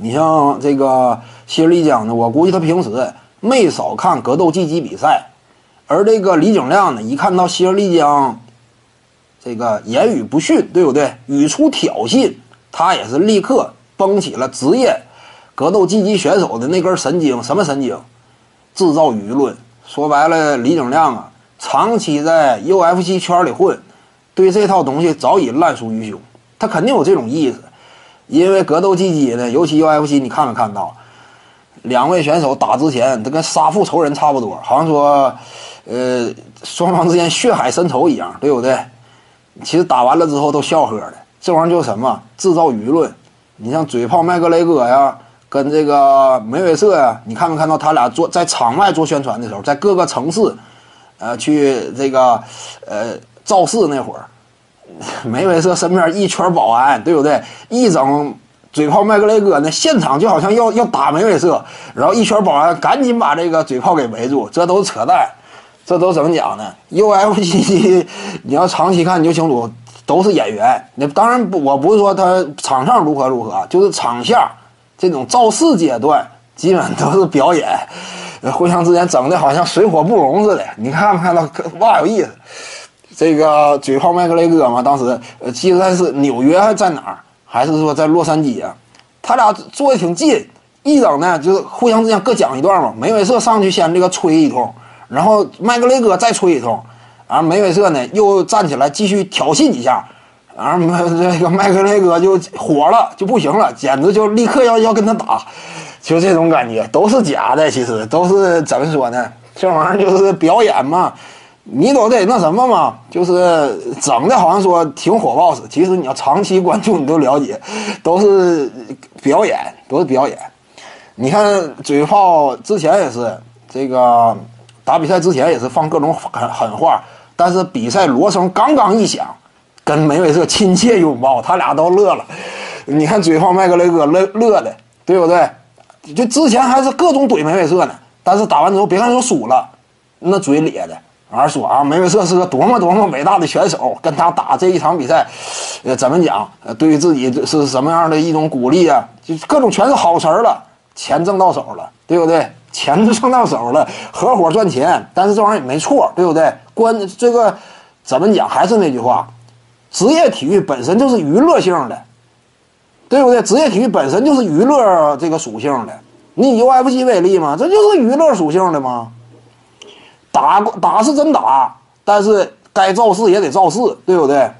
你像这个新丽江呢，我估计他平时没少看格斗技击比赛，而这个李景亮呢，一看到新丽江这个言语不逊，对不对？语出挑衅，他也是立刻绷起了职业格斗竞技选手的那根神经，什么神经？制造舆论。说白了，李景亮啊，长期在 UFC 圈里混，对这套东西早已烂熟于胸。他肯定有这种意思，因为格斗技击呢，尤其 UFC，你看没看到？两位选手打之前，他跟杀父仇人差不多，好像说，呃，双方之间血海深仇一样，对不对？其实打完了之后都笑呵的，这玩意儿就是什么？制造舆论。你像嘴炮麦格雷戈呀。跟这个梅威瑟呀，你看没看到他俩做在场外做宣传的时候，在各个城市，呃，去这个呃造势那会儿，梅威瑟身边一圈保安，对不对？一整嘴炮麦格雷戈呢，现场就好像要要打梅威瑟，然后一圈保安赶紧把这个嘴炮给围住，这都扯淡，这都怎么讲呢？UFC 你要长期看你就清楚，都是演员。那当然不，我不是说他场上如何如何，就是场下。这种造势阶段基本都是表演，互相之间整的好像水火不容似的。你看没看到？哇，有意思！这个嘴炮麦克雷戈嘛，当时呃，记得是纽约还是在哪儿？还是说在洛杉矶啊？他俩坐的挺近，一整呢就是互相之间各讲一段嘛。梅威瑟上去先这个吹一通，然后麦克雷戈再吹一通，然后梅威瑟呢又站起来继续挑衅几下。然后这个麦克雷戈就火了，就不行了，简直就立刻要要跟他打，就这种感觉，都是假的，其实都是怎么说呢？这玩意儿就是表演嘛，你都得那什么嘛，就是整的好像说挺火爆似的，其实你要长期关注，你都了解，都是表演，都是表演。你看嘴炮之前也是这个打比赛之前也是放各种狠狠话，但是比赛锣声刚刚一响。跟梅威瑟亲切拥抱，他俩都乐了。你看嘴炮麦克雷戈乐乐的，对不对？就之前还是各种怼梅威瑟呢，但是打完之后，别看说输了，那嘴咧的，而说啊，梅威瑟是个多么多么伟大的选手，跟他打这一场比赛，呃，怎么讲？呃，对于自己是什么样的一种鼓励啊？就各种全是好词儿了，钱挣到手了，对不对？钱都挣到手了，合伙赚钱，但是这玩意儿也没错，对不对？关这个怎么讲？还是那句话。职业体育本身就是娱乐性的，对不对？职业体育本身就是娱乐这个属性的。你以 UFC 为例嘛，这就是娱乐属性的吗？打打是真打，但是该造势也得造势，对不对？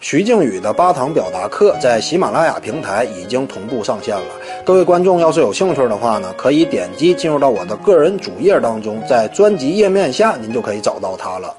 徐静宇的八堂表达课在喜马拉雅平台已经同步上线了。各位观众要是有兴趣的话呢，可以点击进入到我的个人主页当中，在专辑页面下您就可以找到它了。